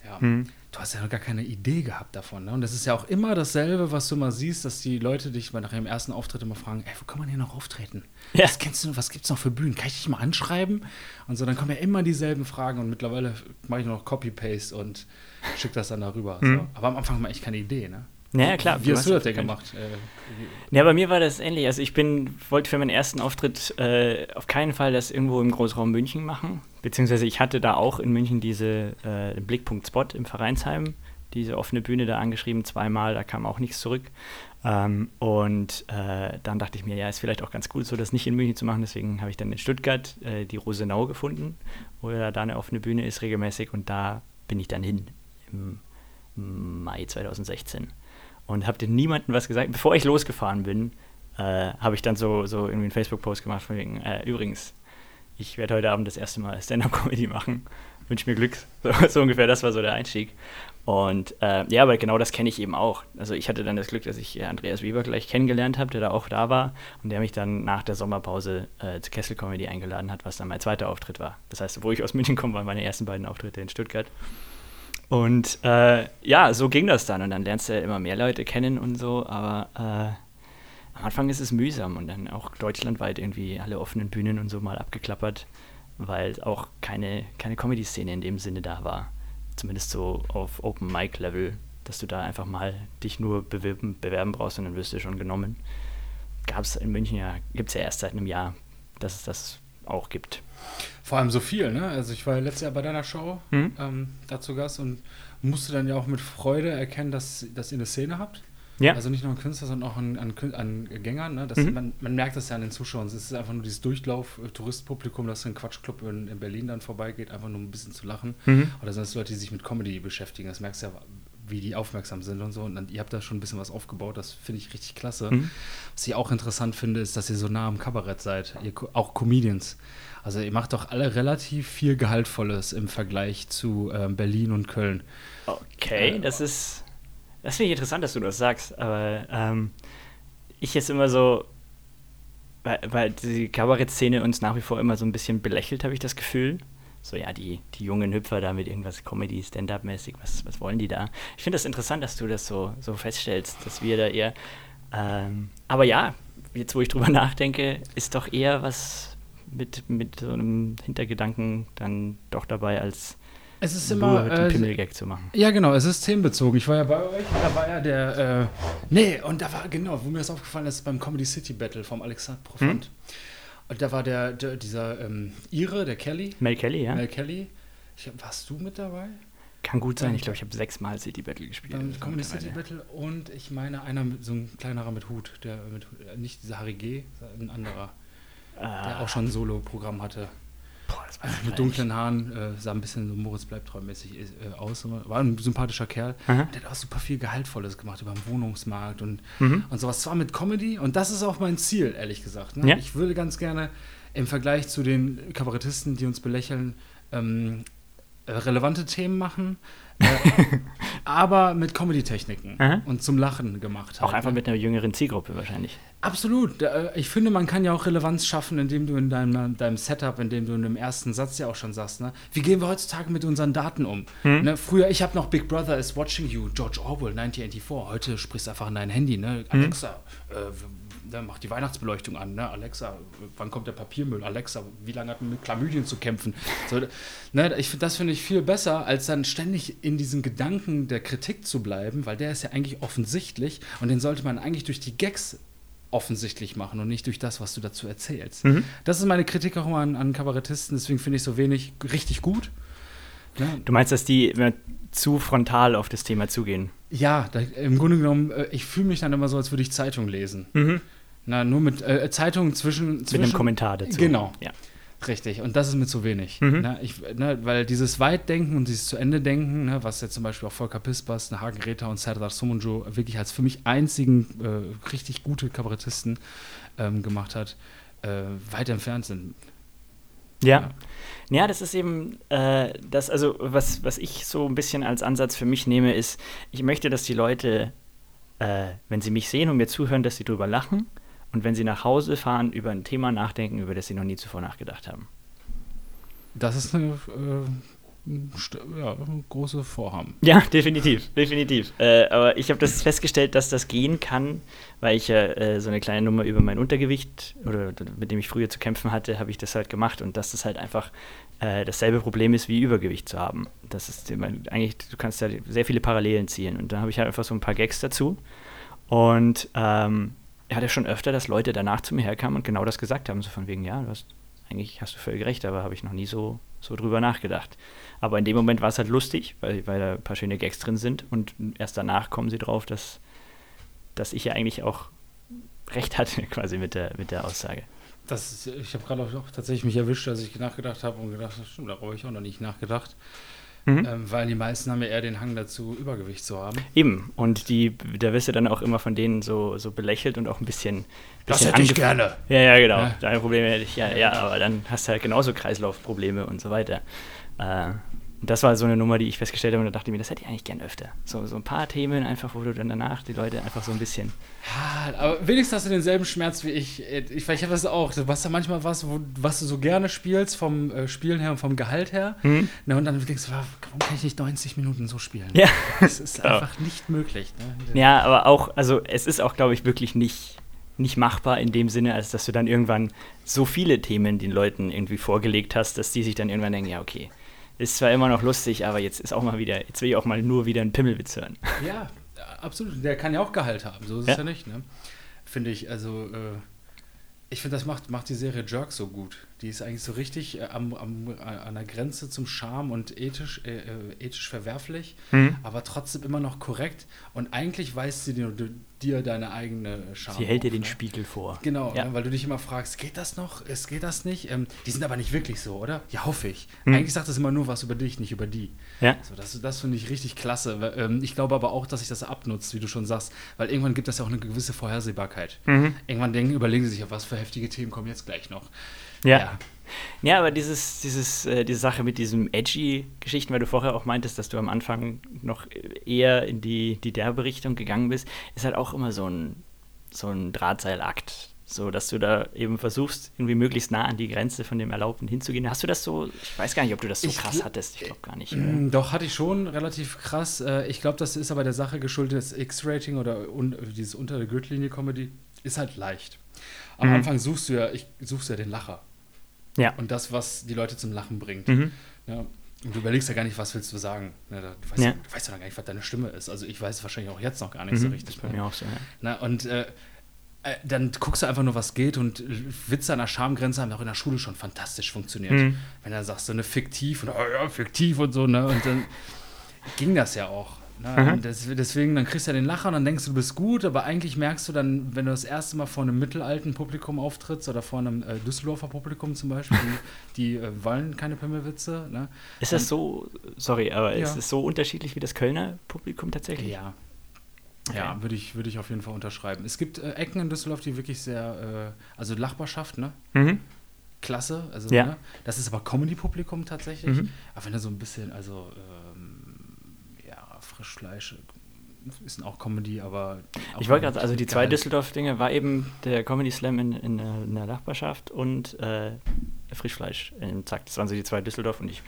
Ja, hm. du hast ja noch gar keine Idee gehabt davon. Ne? Und das ist ja auch immer dasselbe, was du mal siehst, dass die Leute dich nach ihrem ersten Auftritt immer fragen: Ey, wo kann man hier noch auftreten? Ja. Was kennst du, was gibt's noch für Bühnen? Kann ich dich mal anschreiben? Und so, dann kommen ja immer dieselben Fragen und mittlerweile mache ich nur noch Copy-Paste und schicke das dann darüber. Hm. So. Aber am Anfang ich echt keine Idee, ne? Ja, klar. Wie hast du das denn gemacht? Äh, ja, bei mir war das ähnlich. Also ich bin, wollte für meinen ersten Auftritt äh, auf keinen Fall das irgendwo im Großraum München machen. Beziehungsweise ich hatte da auch in München diese äh, Blickpunkt-Spot im Vereinsheim, diese offene Bühne da angeschrieben, zweimal, da kam auch nichts zurück. Ähm, und äh, dann dachte ich mir, ja, ist vielleicht auch ganz gut, so das nicht in München zu machen. Deswegen habe ich dann in Stuttgart äh, die Rosenau gefunden, wo da eine offene Bühne ist regelmäßig. Und da bin ich dann hin im Mai 2016 und habe dir niemandem was gesagt. Bevor ich losgefahren bin, äh, habe ich dann so, so irgendwie einen Facebook-Post gemacht von wegen, äh, übrigens, ich werde heute Abend das erste Mal Stand-Up-Comedy machen. Wünsche mir Glück. So, so, ungefähr, das war so der Einstieg. Und äh, ja, aber genau das kenne ich eben auch. Also ich hatte dann das Glück, dass ich Andreas Weber gleich kennengelernt habe, der da auch da war und der mich dann nach der Sommerpause äh, zu Kessel Comedy eingeladen hat, was dann mein zweiter Auftritt war. Das heißt, wo ich aus München komme, waren meine ersten beiden Auftritte in Stuttgart. Und äh, ja, so ging das dann. Und dann lernst du ja immer mehr Leute kennen und so. Aber äh, am Anfang ist es mühsam und dann auch deutschlandweit irgendwie alle offenen Bühnen und so mal abgeklappert, weil auch keine, keine Comedy-Szene in dem Sinne da war. Zumindest so auf Open-Mic-Level, dass du da einfach mal dich nur bewerben, bewerben brauchst und dann wirst du schon genommen. Gab es in München ja, gibt es ja erst seit einem Jahr, dass es das auch gibt. Vor allem so viel, ne? Also ich war ja letztes Jahr bei deiner Show mhm. ähm, dazu Gast und musste dann ja auch mit Freude erkennen, dass, dass ihr eine Szene habt. Ja. Also nicht nur an Künstler, sondern auch an, an, an Gängern. Ne? Das, mhm. man, man, merkt das ja an den Zuschauern. Es ist einfach nur dieses Durchlauf-Touristenpublikum, das in Quatschclub in, in, Berlin dann vorbeigeht, einfach nur ein bisschen zu lachen. Mhm. Oder sind das Leute, die sich mit Comedy beschäftigen. Das merkst du ja, wie die aufmerksam sind und so. Und dann, ihr habt da schon ein bisschen was aufgebaut. Das finde ich richtig klasse. Mhm. Was ich auch interessant finde, ist, dass ihr so nah am Kabarett seid. Ihr, auch Comedians. Also ihr macht doch alle relativ viel Gehaltvolles im Vergleich zu ähm, Berlin und Köln. Okay, äh, das ist. Das finde ich interessant, dass du das sagst, aber ähm, ich jetzt immer so, weil, weil die Kabarettszene uns nach wie vor immer so ein bisschen belächelt, habe ich das Gefühl. So, ja, die, die jungen Hüpfer da mit irgendwas Comedy, Stand-up-mäßig, was, was wollen die da? Ich finde das interessant, dass du das so, so feststellst, dass wir da eher. Ähm, aber ja, jetzt wo ich drüber nachdenke, ist doch eher was, mit, mit so einem Hintergedanken dann doch dabei, als es ist immer einen äh, Pimmelgag zu machen. Ja, genau, es ist themenbezogen. Ich war ja bei euch, da war ja der, äh, nee, und da war, genau, wo mir das aufgefallen ist, beim Comedy City Battle vom Alexander Profant. Hm? Und da war der, der dieser ähm, Ire, der Kelly. Mel Kelly, ja. Mel Kelly. Ich, warst du mit dabei? Kann gut sein. Ich glaube, ich habe sechsmal City Battle gespielt. Beim Comedy City Battle und ich meine einer mit so ein kleinerer mit Hut, der mit nicht dieser Harry G, ein anderer der auch schon ein Solo-Programm hatte. Boah, mit dunklen Haaren, äh, sah ein bisschen so Moritz bleibt mäßig äh, aus. War ein sympathischer Kerl. Aha. Der hat auch super viel Gehaltvolles gemacht über den Wohnungsmarkt und, mhm. und sowas. Zwar mit Comedy und das ist auch mein Ziel, ehrlich gesagt. Ne? Ja. Ich würde ganz gerne im Vergleich zu den Kabarettisten, die uns belächeln, ähm, äh, relevante Themen machen, äh, aber mit Comedy-Techniken und zum Lachen gemacht. Auch halt, einfach ne? mit einer jüngeren Zielgruppe wahrscheinlich. Absolut. Äh, ich finde, man kann ja auch Relevanz schaffen, indem du in deinem, deinem Setup, indem du in dem ersten Satz ja auch schon sagst, ne? wie gehen wir heutzutage mit unseren Daten um? Hm. Ne? Früher, ich habe noch Big Brother is watching you, George Orwell, 1984. Heute sprichst du einfach in dein Handy, ne? Hm. Alexa, äh, ne, macht die Weihnachtsbeleuchtung an, ne? Alexa, wann kommt der Papiermüll? Alexa, wie lange hat man mit Chlamydien zu kämpfen? So, ne, ich, das finde ich viel besser, als dann ständig in diesem Gedanken der Kritik zu bleiben, weil der ist ja eigentlich offensichtlich und den sollte man eigentlich durch die Gags offensichtlich machen und nicht durch das, was du dazu erzählst. Mhm. Das ist meine Kritik auch immer an, an Kabarettisten, deswegen finde ich so wenig richtig gut. Ja. Du meinst, dass die zu frontal auf das Thema zugehen? Ja, da, im Grunde genommen, äh, ich fühle mich dann immer so, als würde ich Zeitung lesen. Mhm. Na, nur mit äh, Zeitungen zwischen, zwischen. Mit einem Kommentar dazu. Genau. Ja. Richtig, und das ist mir zu wenig. Mhm. Ne? Ich, ne, weil dieses Weitdenken und dieses zu Ende denken, ne, was jetzt zum Beispiel auch Volker Pispers, ne, Hagen Greta und Serdar Somunjo wirklich als für mich einzigen äh, richtig gute Kabarettisten ähm, gemacht hat, äh, weit entfernt sind. Ja. ja. Ja, das ist eben äh, das, also was, was ich so ein bisschen als Ansatz für mich nehme, ist, ich möchte, dass die Leute, äh, wenn sie mich sehen und mir zuhören, dass sie drüber lachen und wenn sie nach Hause fahren, über ein Thema nachdenken, über das sie noch nie zuvor nachgedacht haben. Das ist eine äh, ja, große Vorhaben. Ja, definitiv, definitiv. Äh, aber ich habe das festgestellt, dass das gehen kann, weil ich ja äh, so eine kleine Nummer über mein Untergewicht oder mit dem ich früher zu kämpfen hatte, habe ich das halt gemacht und dass das halt einfach äh, dasselbe Problem ist wie Übergewicht zu haben. Das ist eigentlich, du kannst ja sehr viele Parallelen ziehen und da habe ich halt einfach so ein paar Gags dazu und ähm, hatte schon öfter, dass Leute danach zu mir herkamen und genau das gesagt haben, so von wegen, ja, du hast, eigentlich hast du völlig recht, aber habe ich noch nie so, so drüber nachgedacht. Aber in dem Moment war es halt lustig, weil, weil da ein paar schöne Gags drin sind und erst danach kommen sie drauf, dass, dass ich ja eigentlich auch recht hatte, quasi mit der, mit der Aussage. Das, ich habe gerade auch tatsächlich mich erwischt, dass ich nachgedacht habe und gedacht, stimmt, darüber habe ich auch noch nicht nachgedacht. Mhm. Ähm, weil die meisten haben ja eher den Hang dazu, Übergewicht zu haben. Eben. Und die, da wirst du dann auch immer von denen so, so belächelt und auch ein bisschen. Das hätte ich gerne. Ja, ja, genau. Ja. Deine Probleme hätte ich, ja, ja, aber dann hast du halt genauso Kreislaufprobleme und so weiter. Äh, das war so eine Nummer, die ich festgestellt habe und da dachte ich mir, das hätte ich eigentlich gern öfter. So, so ein paar Themen einfach, wo du dann danach die Leute einfach so ein bisschen. Ja, aber wenigstens hast du denselben Schmerz wie ich. Ich, ich habe das auch. Du hast ja manchmal was, wo, was du so gerne spielst, vom äh, Spielen her und vom Gehalt her. Mhm. Na, und dann denkst du, warum kann ich nicht 90 Minuten so spielen? Ja. Das ist einfach nicht möglich. Ne? Ja, aber auch, also es ist auch, glaube ich, wirklich nicht nicht machbar in dem Sinne, als dass du dann irgendwann so viele Themen den Leuten irgendwie vorgelegt hast, dass die sich dann irgendwann denken, ja, okay, ist zwar immer noch lustig, aber jetzt ist auch mal wieder, jetzt will ich auch mal nur wieder einen Pimmelwitz hören. Ja, absolut. Der kann ja auch Gehalt haben, so ist ja. es ja nicht, ne? Finde ich, also äh, ich finde, das macht, macht die Serie Jerk so gut. Die ist eigentlich so richtig äh, am, am, äh, an der Grenze zum Charme und ethisch, äh, äh, ethisch verwerflich, mhm. aber trotzdem immer noch korrekt. Und eigentlich weist sie dir, dir deine eigene Charme. Sie hält dir den ne? Spiegel vor. Genau, ja. ne, weil du dich immer fragst, geht das noch? Es geht das nicht? Ähm, die sind aber nicht wirklich so, oder? Ja, hoffe ich. Mhm. Eigentlich sagt das immer nur was über dich, nicht über die. Ja. So, das das finde ich richtig klasse. Ähm, ich glaube aber auch, dass sich das abnutzt, wie du schon sagst, weil irgendwann gibt es ja auch eine gewisse Vorhersehbarkeit. Mhm. Irgendwann denken, überlegen sie sich, auf was für heftige Themen kommen jetzt gleich noch. Ja. ja. Ja, aber dieses, dieses, äh, diese Sache mit diesem edgy Geschichten, weil du vorher auch meintest, dass du am Anfang noch eher in die, die derbe Richtung gegangen bist, ist halt auch immer so ein, so ein Drahtseilakt. So, dass du da eben versuchst, irgendwie möglichst nah an die Grenze von dem Erlaubten hinzugehen. Hast du das so, ich weiß gar nicht, ob du das so ich krass hattest. Ich glaube gar nicht. Oder? Mm, doch, hatte ich schon relativ krass. Äh, ich glaube, das ist aber der Sache geschuldet, das X-Rating oder dieses unter der Gürtellinie Comedy ist halt leicht. Am mhm. Anfang suchst du ja, ich suchst ja den Lacher. Ja. Und das, was die Leute zum Lachen bringt. Mhm. Ja. Und du überlegst ja gar nicht, was willst du sagen. Ja, du, weißt ja. du weißt ja noch gar nicht, was deine Stimme ist. Also ich weiß es wahrscheinlich auch jetzt noch gar nicht mhm. so richtig. Das bei mir auch so, ja. Na, und äh, äh, dann guckst du einfach nur, was geht und Witze an der Schamgrenze haben auch in der Schule schon fantastisch funktioniert. Mhm. Wenn du sagst, so eine fiktiv und oh ja, fiktiv und so, ne? Und dann ging das ja auch. Ne? Mhm. Das, deswegen, dann kriegst du ja den Lacher und dann denkst du, du bist gut, aber eigentlich merkst du dann, wenn du das erste Mal vor einem mittelalten Publikum auftrittst oder vor einem äh, Düsseldorfer Publikum zum Beispiel, die, die äh, wollen keine Pimmelwitze. Ne? Ist das so, sorry, aber ja. ist es so unterschiedlich wie das Kölner Publikum tatsächlich? Ja. Okay. Ja, würde ich, würd ich auf jeden Fall unterschreiben. Es gibt äh, Ecken in Düsseldorf, die wirklich sehr, äh, also Nachbarschaft, ne? Mhm. Klasse, also ja. ne? das ist aber Comedy-Publikum tatsächlich. Mhm. Aber wenn du so ein bisschen, also Frischfleisch ist auch Comedy, aber. Auch ich wollte gerade, also die zwei Düsseldorf-Dinge war eben der Comedy Slam in, in, in der Nachbarschaft und äh, Frischfleisch in Zack. Das waren so die zwei Düsseldorf und ich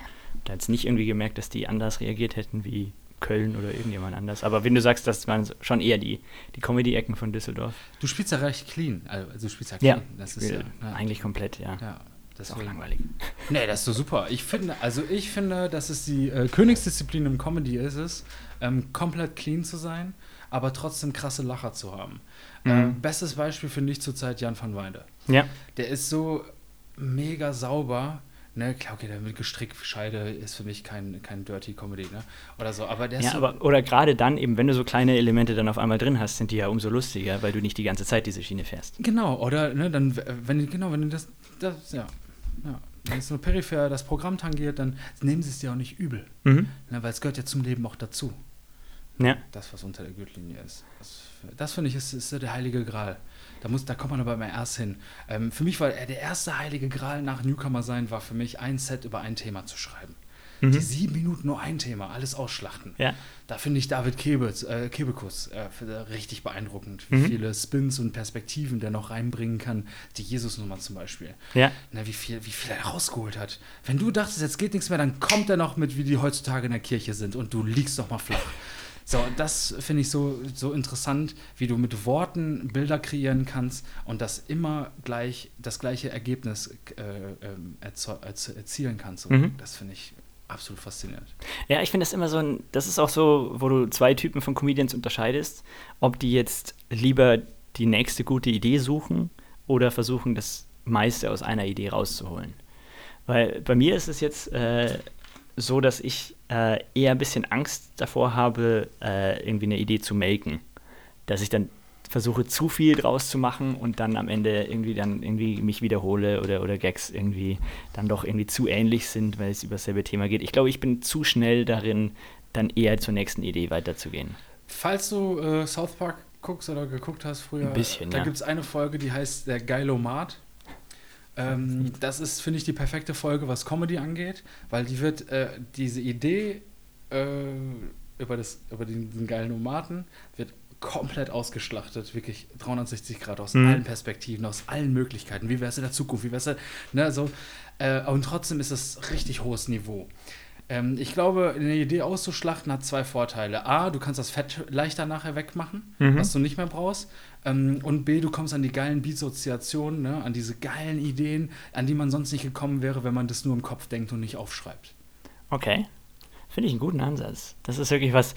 habe jetzt nicht irgendwie gemerkt, dass die anders reagiert hätten wie Köln oder irgendjemand anders. Aber wenn du sagst, das waren schon eher die, die Comedy-Ecken von Düsseldorf. Du spielst ja recht clean. Also du spielst ja clean. Ja, das ist ja, ja, eigentlich komplett, ja. ja. Das ist auch langweilig. Nee, das ist so super. Ich finde, also ich finde, dass es die äh, Königsdisziplin im Comedy ist es, ähm, komplett clean zu sein, aber trotzdem krasse Lacher zu haben. Mhm. Ähm, bestes Beispiel finde ich zurzeit Jan van Weinde. Ja. Der ist so mega sauber. Ne, klar, okay, der mit Gestrickscheide ist für mich kein, kein Dirty Comedy, ne? Oder so, aber der ja, so aber, oder gerade dann eben, wenn du so kleine Elemente dann auf einmal drin hast, sind die ja umso lustiger, weil du nicht die ganze Zeit diese Schiene fährst. Genau, oder ne, dann, wenn, genau, wenn du das, das ja, ja. Wenn es nur peripher das Programm tangiert, dann nehmen sie es dir auch nicht übel. Mhm. Ne, weil es gehört ja zum Leben auch dazu. Ja. Das, was unter der Gürtellinie ist. Das, das finde ich, ist, ist der heilige Gral. Da, muss, da kommt man aber immer erst hin. Ähm, für mich war der erste heilige Gral nach Newcomer sein, war für mich ein Set über ein Thema zu schreiben. Mhm. Die sieben Minuten nur ein Thema, alles ausschlachten. Ja. Da finde ich David Kebitz, äh, Kebekus äh, richtig beeindruckend, wie mhm. viele Spins und Perspektiven der noch reinbringen kann. Die Jesus-Nummer zum Beispiel. Ja. Na, wie, viel, wie viel er rausgeholt hat. Wenn du dachtest, jetzt geht nichts mehr, dann kommt er noch mit, wie die heutzutage in der Kirche sind und du liegst doch mal flach. So, das finde ich so, so interessant, wie du mit Worten Bilder kreieren kannst und das immer gleich das gleiche Ergebnis äh, äh, erzielen kannst. Mhm. Das finde ich absolut faszinierend. Ja, ich finde das immer so ein, das ist auch so, wo du zwei Typen von Comedians unterscheidest, ob die jetzt lieber die nächste gute Idee suchen oder versuchen, das meiste aus einer Idee rauszuholen. Weil bei mir ist es jetzt äh, so, dass ich äh, eher ein bisschen Angst davor habe, äh, irgendwie eine Idee zu melken. Dass ich dann versuche zu viel draus zu machen und dann am Ende irgendwie dann irgendwie mich wiederhole oder, oder Gags irgendwie dann doch irgendwie zu ähnlich sind, weil es über dasselbe Thema geht. Ich glaube, ich bin zu schnell darin, dann eher zur nächsten Idee weiterzugehen. Falls du äh, South Park guckst oder geguckt hast früher, Ein bisschen, da ja. gibt es eine Folge, die heißt Der Geilomat. Ähm, das ist, finde ich, die perfekte Folge, was Comedy angeht, weil die wird äh, diese Idee äh, über, das, über den, den geilen Omaten wird komplett ausgeschlachtet, wirklich 360 Grad aus mhm. allen Perspektiven, aus allen Möglichkeiten. Wie wäre es in der Zukunft? Wie wäre es, ne, so. Äh, und trotzdem ist es richtig hohes Niveau. Ähm, ich glaube, eine Idee auszuschlachten hat zwei Vorteile. A, du kannst das Fett leichter nachher wegmachen, mhm. was du nicht mehr brauchst. Ähm, und B, du kommst an die geilen Beats-Assoziationen, ne, an diese geilen Ideen, an die man sonst nicht gekommen wäre, wenn man das nur im Kopf denkt und nicht aufschreibt. Okay. Finde ich einen guten Ansatz. Das ist wirklich was,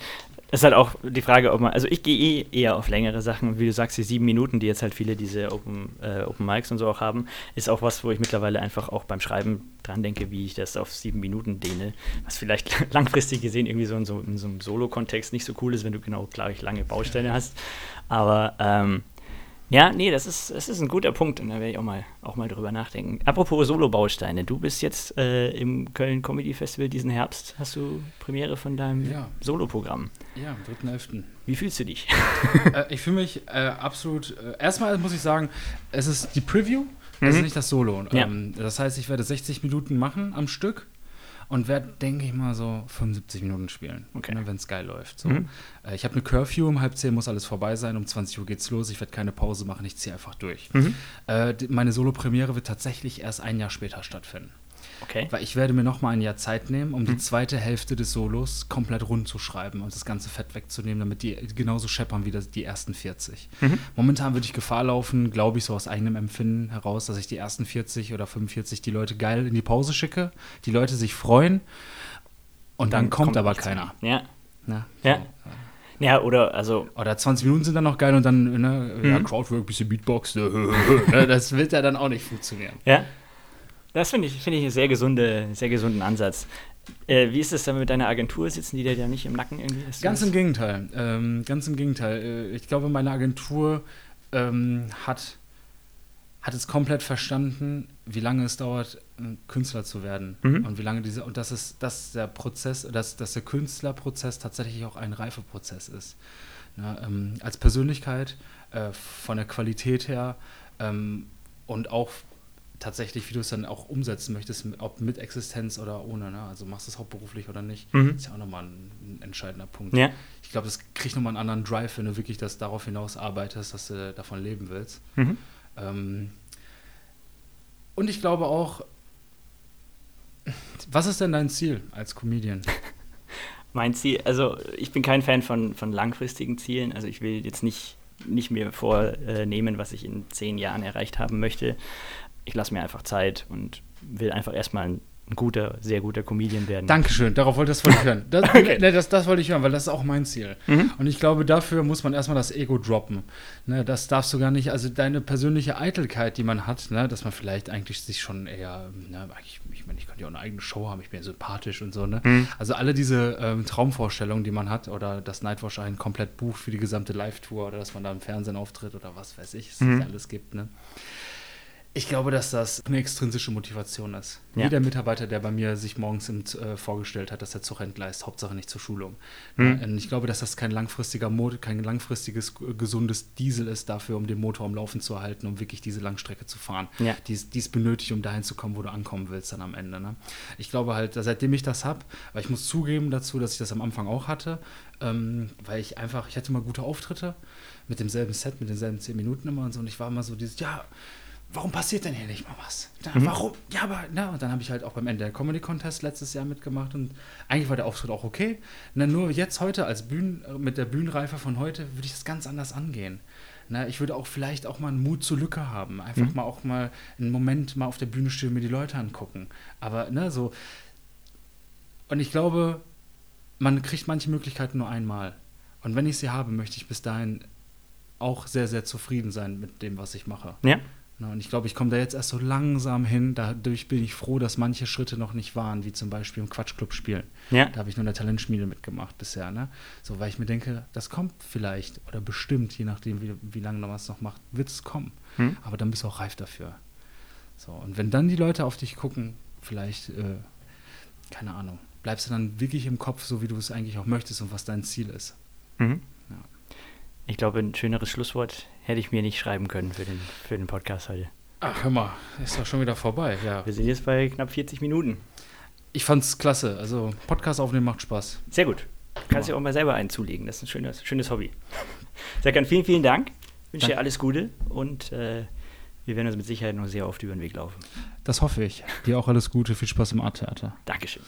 ist halt auch die Frage, ob man, also ich gehe eh eher auf längere Sachen, wie du sagst, die sieben Minuten, die jetzt halt viele diese Open, äh, Open Mics und so auch haben, ist auch was, wo ich mittlerweile einfach auch beim Schreiben dran denke, wie ich das auf sieben Minuten dehne, was vielleicht langfristig gesehen irgendwie so in so, in so einem Solo-Kontext nicht so cool ist, wenn du genau gleich lange Bausteine hast. Aber ähm, ja, nee, das ist, das ist ein guter Punkt und da werde ich auch mal, auch mal drüber nachdenken. Apropos Solo-Bausteine, du bist jetzt äh, im Köln Comedy Festival diesen Herbst. Hast du Premiere von deinem ja. Solo-Programm? Ja, am 3.11. Wie fühlst du dich? äh, ich fühle mich äh, absolut. Äh, erstmal muss ich sagen, es ist die Preview, es ist mhm. nicht das Solo. Ja. Ähm, das heißt, ich werde 60 Minuten machen am Stück und werde, denke ich mal, so 75 Minuten spielen, okay. ne, wenn es geil läuft. So. Mhm. Äh, ich habe eine Curfew, um halb zehn muss alles vorbei sein, um 20 Uhr geht's los, ich werde keine Pause machen, ich ziehe einfach durch. Mhm. Äh, meine Solo-Premiere wird tatsächlich erst ein Jahr später stattfinden. Okay. Weil ich werde mir noch mal ein Jahr Zeit nehmen, um mhm. die zweite Hälfte des Solos komplett rund zu schreiben und das ganze Fett wegzunehmen, damit die genauso scheppern wie das, die ersten 40. Mhm. Momentan würde ich Gefahr laufen, glaube ich, so aus eigenem Empfinden heraus, dass ich die ersten 40 oder 45 die Leute geil in die Pause schicke, die Leute sich freuen und dann, dann kommt, kommt, aber keiner. Ja. Na, ja. So. Ja, oder also. Oder 20 Minuten sind dann noch geil und dann, ne, mhm. ja, Crowdwork, bisschen Beatbox, ne, das wird ja dann auch nicht funktionieren. Ja. Das finde ich, find ich einen sehr, gesunde, sehr gesunden Ansatz. Äh, wie ist es denn mit deiner Agentur? Sitzen die dir ja nicht im Nacken irgendwie? Ganz im Gegenteil. Ähm, ganz im Gegenteil. Äh, ich glaube, meine Agentur ähm, hat, hat es komplett verstanden, wie lange es dauert, Künstler zu werden. Mhm. Und wie lange diese, und dass es, dass der Prozess, dass, dass der Künstlerprozess tatsächlich auch ein Reifeprozess ist. Na, ähm, als Persönlichkeit, äh, von der Qualität her ähm, und auch tatsächlich, wie du es dann auch umsetzen möchtest, ob mit Existenz oder ohne. Ne? Also machst du es hauptberuflich oder nicht, mhm. ist ja auch nochmal ein, ein entscheidender Punkt. Ja. Ich glaube, das kriegt nochmal einen anderen Drive, wenn du wirklich das darauf hinaus arbeitest, dass du davon leben willst. Mhm. Ähm, und ich glaube auch, was ist denn dein Ziel als Comedian? mein Ziel, also ich bin kein Fan von, von langfristigen Zielen. Also ich will jetzt nicht, nicht mir vornehmen, was ich in zehn Jahren erreicht haben möchte ich lasse mir einfach Zeit und will einfach erstmal ein, ein guter, sehr guter Comedian werden. Dankeschön, darauf wollte, das wollte ich hören. Das, okay. ne, das, das, wollte ich hören, weil das ist auch mein Ziel. Mhm. Und ich glaube, dafür muss man erstmal das Ego droppen. Ne, das darfst du gar nicht, also deine persönliche Eitelkeit, die man hat, ne, dass man vielleicht eigentlich sich schon eher, ne, ich, ich meine, ich könnte ja auch eine eigene Show haben, ich bin ja sympathisch und so, ne? Mhm. Also alle diese ähm, Traumvorstellungen, die man hat, oder dass Nightwatch einen komplett bucht für die gesamte Live-Tour oder dass man da im Fernsehen auftritt oder was weiß ich, es mhm. alles gibt, ne? Ich glaube, dass das eine extrinsische Motivation ist. Ja. Jeder Mitarbeiter, der bei mir sich morgens im, äh, vorgestellt hat, dass der Zug entgleist, Hauptsache nicht zur Schulung. Mhm. Ja, ich glaube, dass das kein langfristiger Motor, kein langfristiges gesundes Diesel ist dafür, um den Motor am Laufen zu erhalten, um wirklich diese Langstrecke zu fahren. Ja. Die, ist benötigt, um dahin zu kommen, wo du ankommen willst dann am Ende. Ne? Ich glaube halt, seitdem ich das habe, weil ich muss zugeben dazu, dass ich das am Anfang auch hatte, ähm, weil ich einfach, ich hatte mal gute Auftritte mit demselben Set, mit denselben zehn Minuten immer und so und ich war immer so dieses, ja, warum passiert denn hier nicht mal was? Na, mhm. Warum? Ja, aber, na, und dann habe ich halt auch beim Ende der Comedy Contest letztes Jahr mitgemacht und eigentlich war der Auftritt auch okay. Na, nur jetzt heute als Bühnen, mit der Bühnenreife von heute würde ich das ganz anders angehen. Na, ich würde auch vielleicht auch mal einen Mut zur Lücke haben. Einfach mhm. mal auch mal einen Moment mal auf der Bühne stehen mir die Leute angucken. Aber, ne, so. Und ich glaube, man kriegt manche Möglichkeiten nur einmal. Und wenn ich sie habe, möchte ich bis dahin auch sehr, sehr zufrieden sein mit dem, was ich mache. Ja. Ne, und ich glaube, ich komme da jetzt erst so langsam hin. Dadurch bin ich froh, dass manche Schritte noch nicht waren, wie zum Beispiel im Quatschclub spielen. Ja. Da habe ich nur in der Talentschmiede mitgemacht bisher. Ne? So, weil ich mir denke, das kommt vielleicht oder bestimmt, je nachdem, wie, wie lange man es noch macht, wird es kommen. Hm. Aber dann bist du auch reif dafür. So, und wenn dann die Leute auf dich gucken, vielleicht, äh, keine Ahnung, bleibst du dann wirklich im Kopf, so wie du es eigentlich auch möchtest und was dein Ziel ist. Mhm. Ja. Ich glaube, ein schöneres Schlusswort hätte ich mir nicht schreiben können für den, für den Podcast heute. Ach, hör mal, ist doch schon wieder vorbei, ja. Wir sind jetzt bei knapp 40 Minuten. Ich fand's klasse. Also, Podcast aufnehmen macht Spaß. Sehr gut. Du kannst ja auch mal selber einen zulegen. Das ist ein schönes, schönes Hobby. Serkan, vielen, vielen Dank. Ich wünsche dir alles Gute und äh, wir werden uns mit Sicherheit noch sehr oft über den Weg laufen. Das hoffe ich. Dir auch alles Gute. Viel Spaß im Art-Theater. Dankeschön.